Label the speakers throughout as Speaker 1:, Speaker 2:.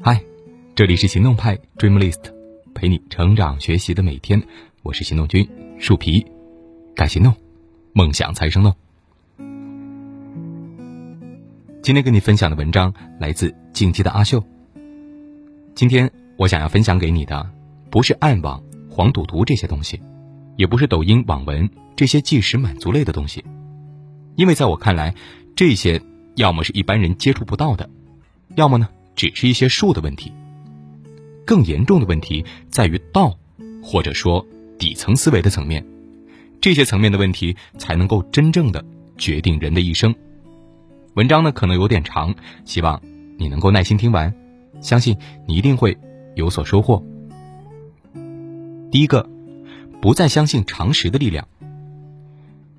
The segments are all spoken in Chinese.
Speaker 1: 嗨，这里是行动派 Dream List，陪你成长学习的每天，我是行动君树皮，敢行动，梦想才生动。今天跟你分享的文章来自进击的阿秀。今天我想要分享给你的，不是暗网、黄赌毒这些东西，也不是抖音网文这些即时满足类的东西，因为在我看来，这些要么是一般人接触不到的，要么呢。只是一些术的问题，更严重的问题在于道，或者说底层思维的层面，这些层面的问题才能够真正的决定人的一生。文章呢可能有点长，希望你能够耐心听完，相信你一定会有所收获。第一个，不再相信常识的力量。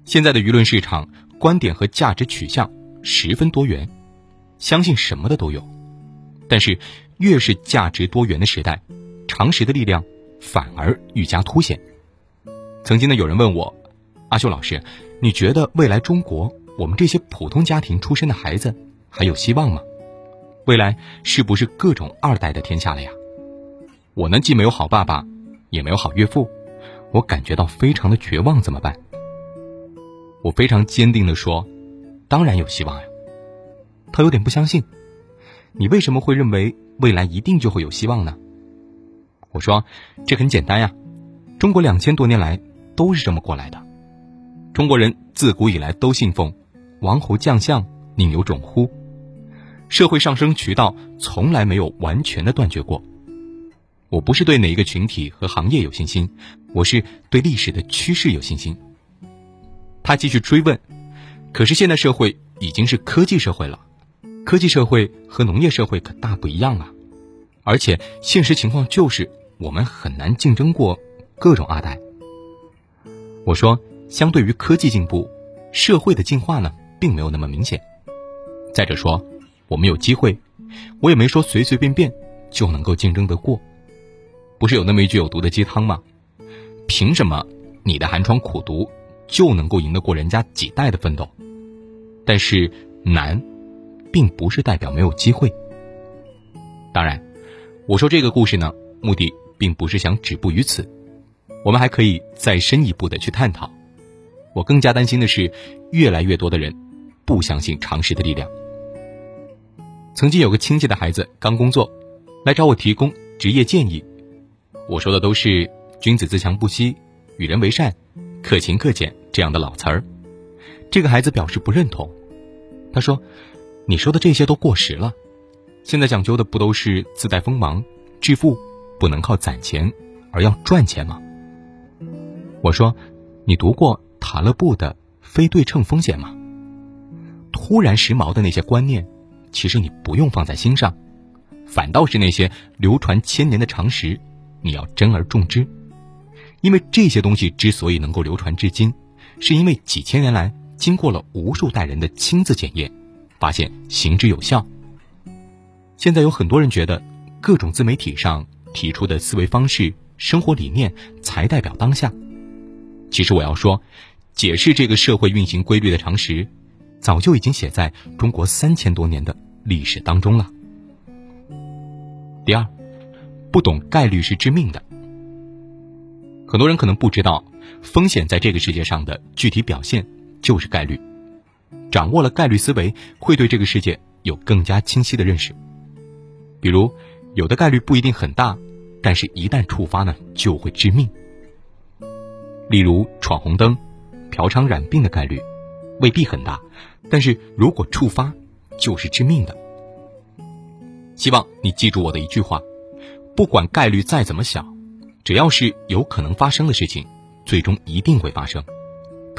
Speaker 1: 现在的舆论市场观点和价值取向十分多元，相信什么的都有。但是，越是价值多元的时代，常识的力量反而愈加凸显。曾经呢，有人问我：“阿秀老师，你觉得未来中国我们这些普通家庭出身的孩子还有希望吗？未来是不是各种二代的天下了呀？”我呢，既没有好爸爸，也没有好岳父，我感觉到非常的绝望，怎么办？我非常坚定的说：“当然有希望呀。”他有点不相信。你为什么会认为未来一定就会有希望呢？我说，这很简单呀，中国两千多年来都是这么过来的。中国人自古以来都信奉“王侯将相宁有种乎”，社会上升渠道从来没有完全的断绝过。我不是对哪一个群体和行业有信心，我是对历史的趋势有信心。他继续追问，可是现在社会已经是科技社会了。科技社会和农业社会可大不一样啊，而且现实情况就是我们很难竞争过各种二代。我说，相对于科技进步，社会的进化呢，并没有那么明显。再者说，我们有机会，我也没说随随便便就能够竞争得过。不是有那么一句有毒的鸡汤吗？凭什么你的寒窗苦读就能够赢得过人家几代的奋斗？但是难。并不是代表没有机会。当然，我说这个故事呢，目的并不是想止步于此，我们还可以再深一步的去探讨。我更加担心的是，越来越多的人不相信常识的力量。曾经有个亲戚的孩子刚工作，来找我提供职业建议，我说的都是“君子自强不息”“与人为善”“克勤克俭”这样的老词儿。这个孩子表示不认同，他说。你说的这些都过时了，现在讲究的不都是自带锋芒，致富不能靠攒钱，而要赚钱吗？我说，你读过塔勒布的非对称风险吗？突然时髦的那些观念，其实你不用放在心上，反倒是那些流传千年的常识，你要珍而重之，因为这些东西之所以能够流传至今，是因为几千年来经过了无数代人的亲自检验。发现行之有效。现在有很多人觉得，各种自媒体上提出的思维方式、生活理念才代表当下。其实我要说，解释这个社会运行规律的常识，早就已经写在中国三千多年的历史当中了。第二，不懂概率是致命的。很多人可能不知道，风险在这个世界上的具体表现就是概率。掌握了概率思维，会对这个世界有更加清晰的认识。比如，有的概率不一定很大，但是一旦触发呢，就会致命。例如闯红灯、嫖娼染病的概率未必很大，但是如果触发，就是致命的。希望你记住我的一句话：不管概率再怎么小，只要是有可能发生的事情，最终一定会发生。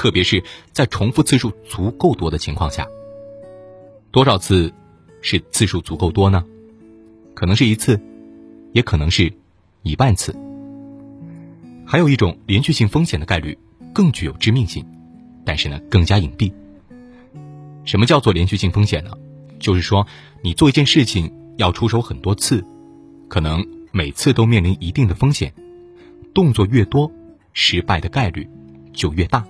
Speaker 1: 特别是在重复次数足够多的情况下，多少次是次数足够多呢？可能是一次，也可能是一万次。还有一种连续性风险的概率更具有致命性，但是呢更加隐蔽。什么叫做连续性风险呢？就是说你做一件事情要出手很多次，可能每次都面临一定的风险，动作越多，失败的概率就越大。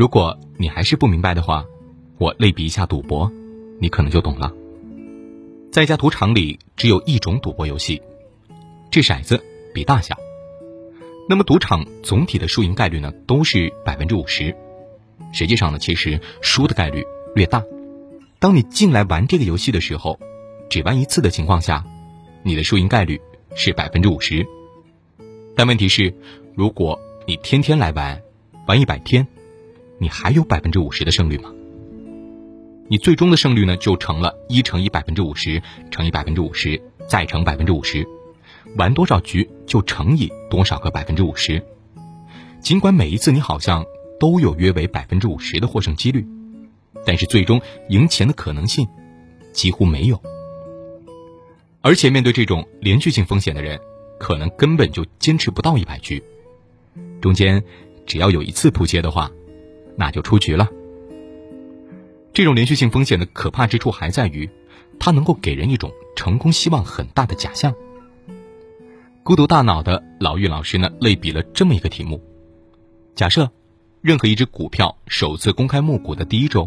Speaker 1: 如果你还是不明白的话，我类比一下赌博，你可能就懂了。在一家赌场里，只有一种赌博游戏，掷骰子比大小。那么赌场总体的输赢概率呢，都是百分之五十。实际上呢，其实输的概率略大。当你进来玩这个游戏的时候，只玩一次的情况下，你的输赢概率是百分之五十。但问题是，如果你天天来玩，玩一百天，你还有百分之五十的胜率吗？你最终的胜率呢，就成了一乘以百分之五十乘以百分之五十再乘百分之五十，玩多少局就乘以多少个百分之五十。尽管每一次你好像都有约为百分之五十的获胜几率，但是最终赢钱的可能性几乎没有。而且面对这种连续性风险的人。可能根本就坚持不到一百局，中间只要有一次扑街的话，那就出局了。这种连续性风险的可怕之处还在于，它能够给人一种成功希望很大的假象。孤独大脑的老玉老师呢，类比了这么一个题目：假设任何一只股票首次公开募股的第一周，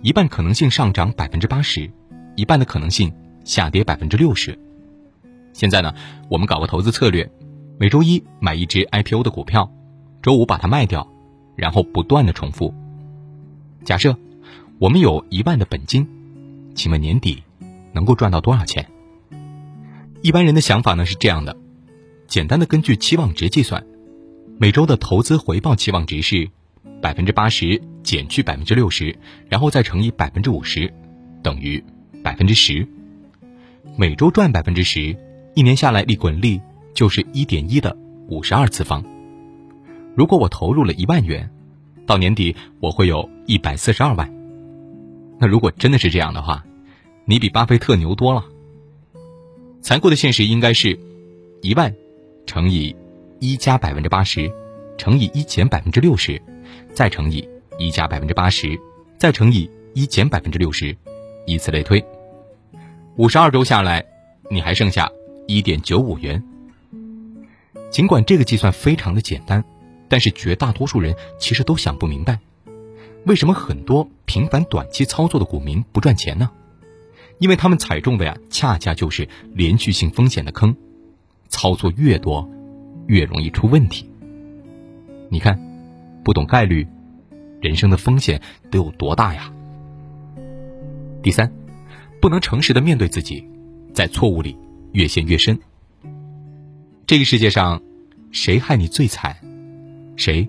Speaker 1: 一半可能性上涨百分之八十，一半的可能性下跌百分之六十。现在呢，我们搞个投资策略，每周一买一只 IPO 的股票，周五把它卖掉，然后不断的重复。假设我们有一万的本金，请问年底能够赚到多少钱？一般人的想法呢是这样的：简单的根据期望值计算，每周的投资回报期望值是百分之八十减去百分之六十，然后再乘以百分之五十，等于百分之十。每周赚百分之十。一年下来，利滚利就是一点一的五十二次方。如果我投入了一万元，到年底我会有一百四十二万。那如果真的是这样的话，你比巴菲特牛多了。残酷的现实应该是，一万乘以一加百分之八十，乘以一减百分之六十，再乘以一加百分之八十，再乘以一减百分之六十，以此类推。五十二周下来，你还剩下。一点九五元。尽管这个计算非常的简单，但是绝大多数人其实都想不明白，为什么很多频繁短期操作的股民不赚钱呢？因为他们踩中的呀，恰恰就是连续性风险的坑，操作越多，越容易出问题。你看，不懂概率，人生的风险得有多大呀？第三，不能诚实的面对自己，在错误里。越陷越深。这个世界上，谁害你最惨，谁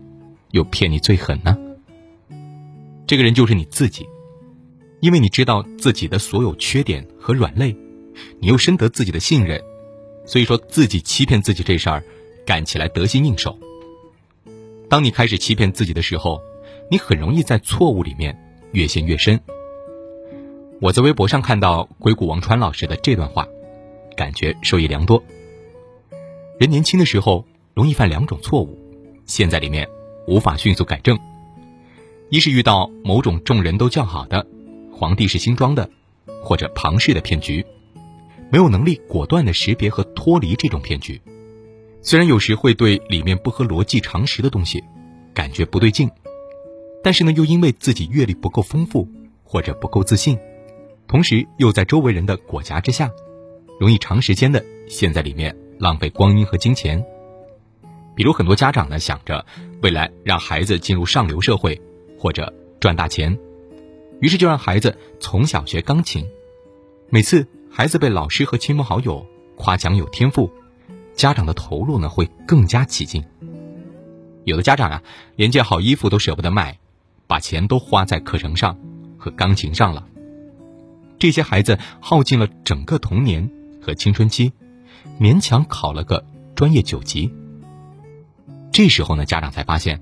Speaker 1: 又骗你最狠呢？这个人就是你自己，因为你知道自己的所有缺点和软肋，你又深得自己的信任，所以说自己欺骗自己这事儿，干起来得心应手。当你开始欺骗自己的时候，你很容易在错误里面越陷越深。我在微博上看到硅谷王川老师的这段话。感觉受益良多。人年轻的时候容易犯两种错误，陷在里面无法迅速改正。一是遇到某种众人都叫好的皇帝是新装的，或者庞氏的骗局，没有能力果断的识别和脱离这种骗局。虽然有时会对里面不合逻辑常识的东西感觉不对劲，但是呢，又因为自己阅历不够丰富或者不够自信，同时又在周围人的裹挟之下。容易长时间的陷在里面，浪费光阴和金钱。比如很多家长呢，想着未来让孩子进入上流社会或者赚大钱，于是就让孩子从小学钢琴。每次孩子被老师和亲朋好友夸奖有天赋，家长的投入呢会更加起劲。有的家长啊，连件好衣服都舍不得买，把钱都花在课程上和钢琴上了。这些孩子耗尽了整个童年。和青春期，勉强考了个专业九级。这时候呢，家长才发现，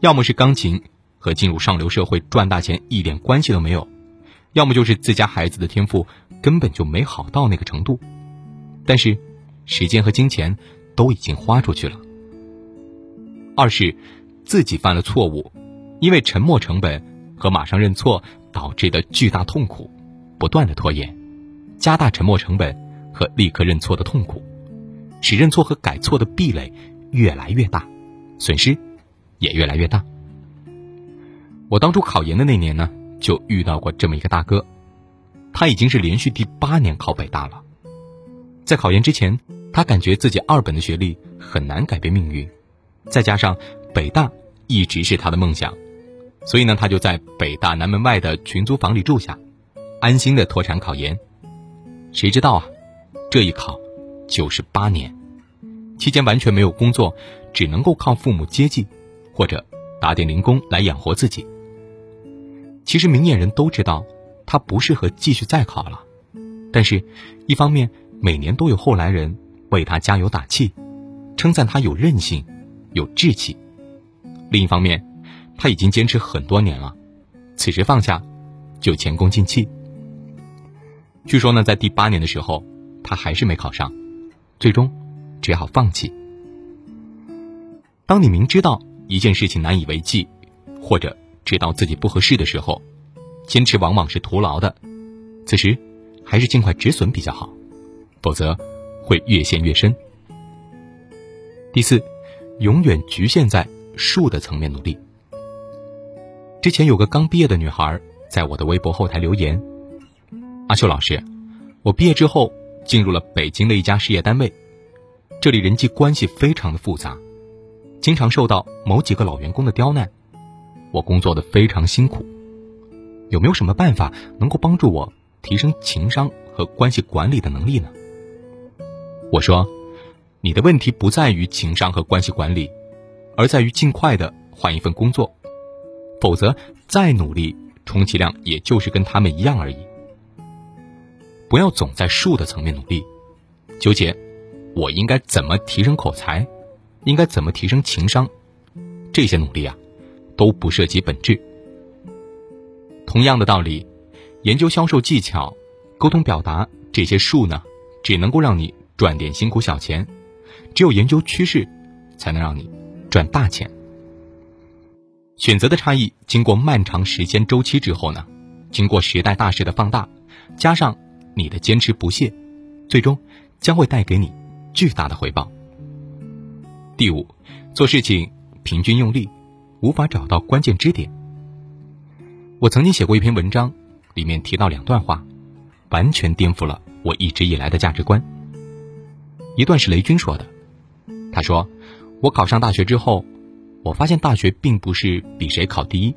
Speaker 1: 要么是钢琴和进入上流社会赚大钱一点关系都没有，要么就是自家孩子的天赋根本就没好到那个程度。但是，时间和金钱都已经花出去了。二是自己犯了错误，因为沉没成本和马上认错导致的巨大痛苦，不断的拖延，加大沉没成本。和立刻认错的痛苦，使认错和改错的壁垒越来越大，损失也越来越大。我当初考研的那年呢，就遇到过这么一个大哥，他已经是连续第八年考北大了。在考研之前，他感觉自己二本的学历很难改变命运，再加上北大一直是他的梦想，所以呢，他就在北大南门外的群租房里住下，安心的脱产考研。谁知道啊，这一考就是八年，期间完全没有工作，只能够靠父母接济，或者打点零工来养活自己。其实明眼人都知道，他不适合继续再考了。但是，一方面每年都有后来人为他加油打气，称赞他有韧性、有志气；另一方面，他已经坚持很多年了，此时放下，就前功尽弃。据说呢，在第八年的时候，他还是没考上，最终只好放弃。当你明知道一件事情难以为继，或者……知道自己不合适的时候，坚持往往是徒劳的。此时，还是尽快止损比较好，否则会越陷越深。第四，永远局限在术的层面努力。之前有个刚毕业的女孩在我的微博后台留言：“阿秀老师，我毕业之后进入了北京的一家事业单位，这里人际关系非常的复杂，经常受到某几个老员工的刁难。”我工作的非常辛苦，有没有什么办法能够帮助我提升情商和关系管理的能力呢？我说，你的问题不在于情商和关系管理，而在于尽快的换一份工作，否则再努力，充其量也就是跟他们一样而已。不要总在术的层面努力，纠结我应该怎么提升口才，应该怎么提升情商，这些努力啊。都不涉及本质。同样的道理，研究销售技巧、沟通表达这些术呢，只能够让你赚点辛苦小钱；只有研究趋势，才能让你赚大钱。选择的差异，经过漫长时间周期之后呢，经过时代大势的放大，加上你的坚持不懈，最终将会带给你巨大的回报。第五，做事情平均用力。无法找到关键支点。我曾经写过一篇文章，里面提到两段话，完全颠覆了我一直以来的价值观。一段是雷军说的，他说：“我考上大学之后，我发现大学并不是比谁考第一，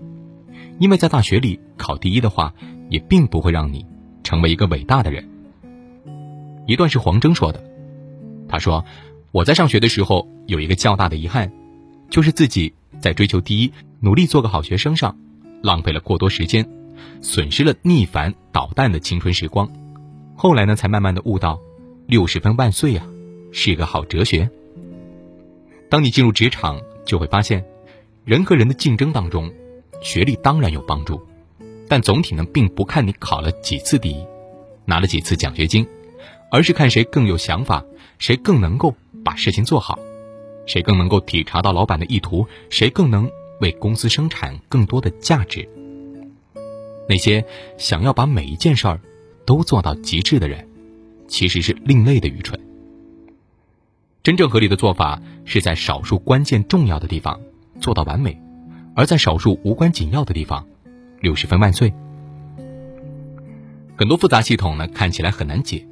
Speaker 1: 因为在大学里考第一的话，也并不会让你成为一个伟大的人。”一段是黄峥说的，他说：“我在上学的时候有一个较大的遗憾，就是自己。”在追求第一、努力做个好学生上，浪费了过多时间，损失了逆反导弹的青春时光。后来呢，才慢慢的悟到，六十分万岁呀，是个好哲学。当你进入职场，就会发现，人和人的竞争当中，学历当然有帮助，但总体呢，并不看你考了几次第一，拿了几次奖学金，而是看谁更有想法，谁更能够把事情做好。谁更能够体察到老板的意图？谁更能为公司生产更多的价值？那些想要把每一件事儿都做到极致的人，其实是另类的愚蠢。真正合理的做法是在少数关键重要的地方做到完美，而在少数无关紧要的地方六十分万岁。很多复杂系统呢看起来很难解，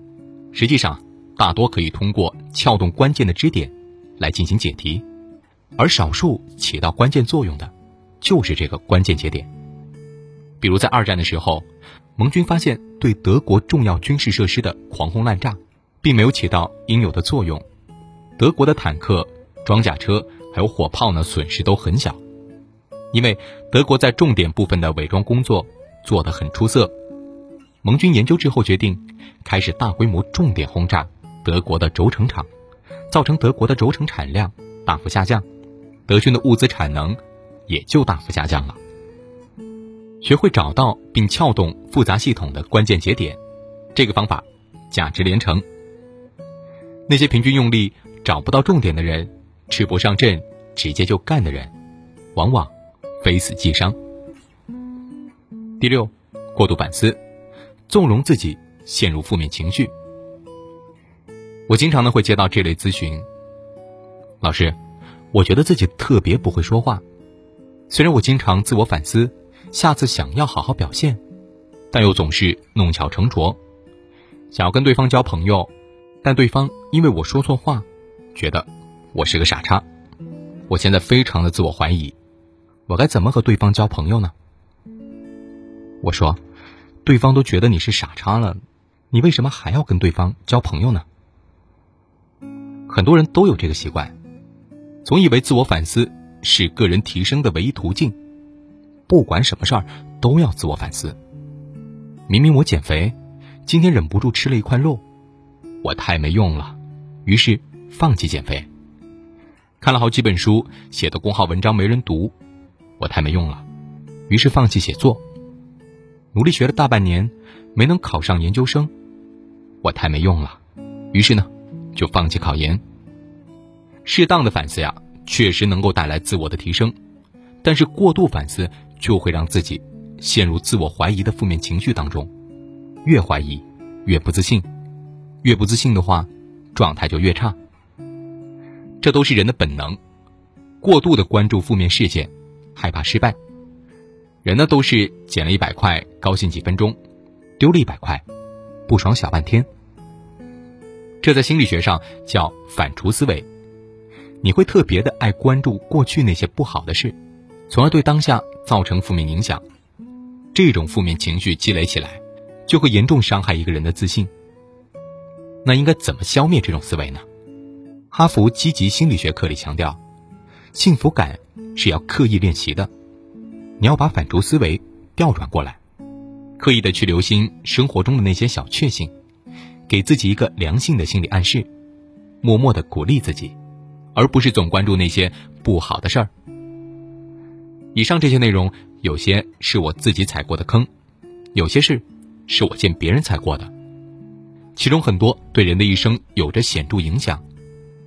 Speaker 1: 实际上大多可以通过撬动关键的支点。来进行解题，而少数起到关键作用的，就是这个关键节点。比如在二战的时候，盟军发现对德国重要军事设施的狂轰滥炸，并没有起到应有的作用，德国的坦克、装甲车还有火炮呢损失都很小，因为德国在重点部分的伪装工作做得很出色。盟军研究之后决定，开始大规模重点轰炸德国的轴承厂。造成德国的轴承产量大幅下降，德军的物资产能也就大幅下降了。学会找到并撬动复杂系统的关键节点，这个方法价值连城。那些平均用力找不到重点的人，吃不上阵直接就干的人，往往非死即伤。第六，过度反思，纵容自己陷入负面情绪。我经常呢会接到这类咨询。老师，我觉得自己特别不会说话，虽然我经常自我反思，下次想要好好表现，但又总是弄巧成拙，想要跟对方交朋友，但对方因为我说错话，觉得我是个傻叉。我现在非常的自我怀疑，我该怎么和对方交朋友呢？我说，对方都觉得你是傻叉了，你为什么还要跟对方交朋友呢？很多人都有这个习惯，总以为自我反思是个人提升的唯一途径，不管什么事儿都要自我反思。明明我减肥，今天忍不住吃了一块肉，我太没用了，于是放弃减肥。看了好几本书，写的公号文章没人读，我太没用了，于是放弃写作。努力学了大半年，没能考上研究生，我太没用了，于是呢，就放弃考研。适当的反思呀，确实能够带来自我的提升，但是过度反思就会让自己。陷入自我怀疑的负面情绪当中，越怀疑越不自信，越不自信的话，状态就越差。这都是人的本能，过度的关注负面事件，害怕失败。人呢都是捡了一百块高兴几分钟，丢了一百块，不爽小半天。这在心理学上叫反刍思维，你会特别的爱关注过去那些不好的事，从而对当下造成负面影响。这种负面情绪积累起来，就会严重伤害一个人的自信。那应该怎么消灭这种思维呢？哈佛积极心理学课里强调，幸福感是要刻意练习的。你要把反刍思维调转过来，刻意的去留心生活中的那些小确幸，给自己一个良性的心理暗示，默默的鼓励自己，而不是总关注那些不好的事儿。以上这些内容。有些是我自己踩过的坑，有些事是我见别人踩过的，其中很多对人的一生有着显著影响，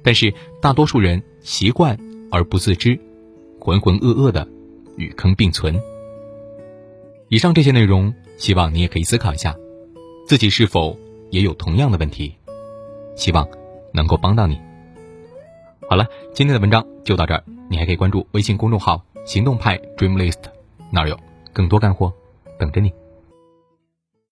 Speaker 1: 但是大多数人习惯而不自知，浑浑噩噩的与坑并存。以上这些内容，希望你也可以思考一下，自己是否也有同样的问题，希望能够帮到你。好了，今天的文章就到这儿，你还可以关注微信公众号“行动派 Dream List”。那儿有更多干货等着你。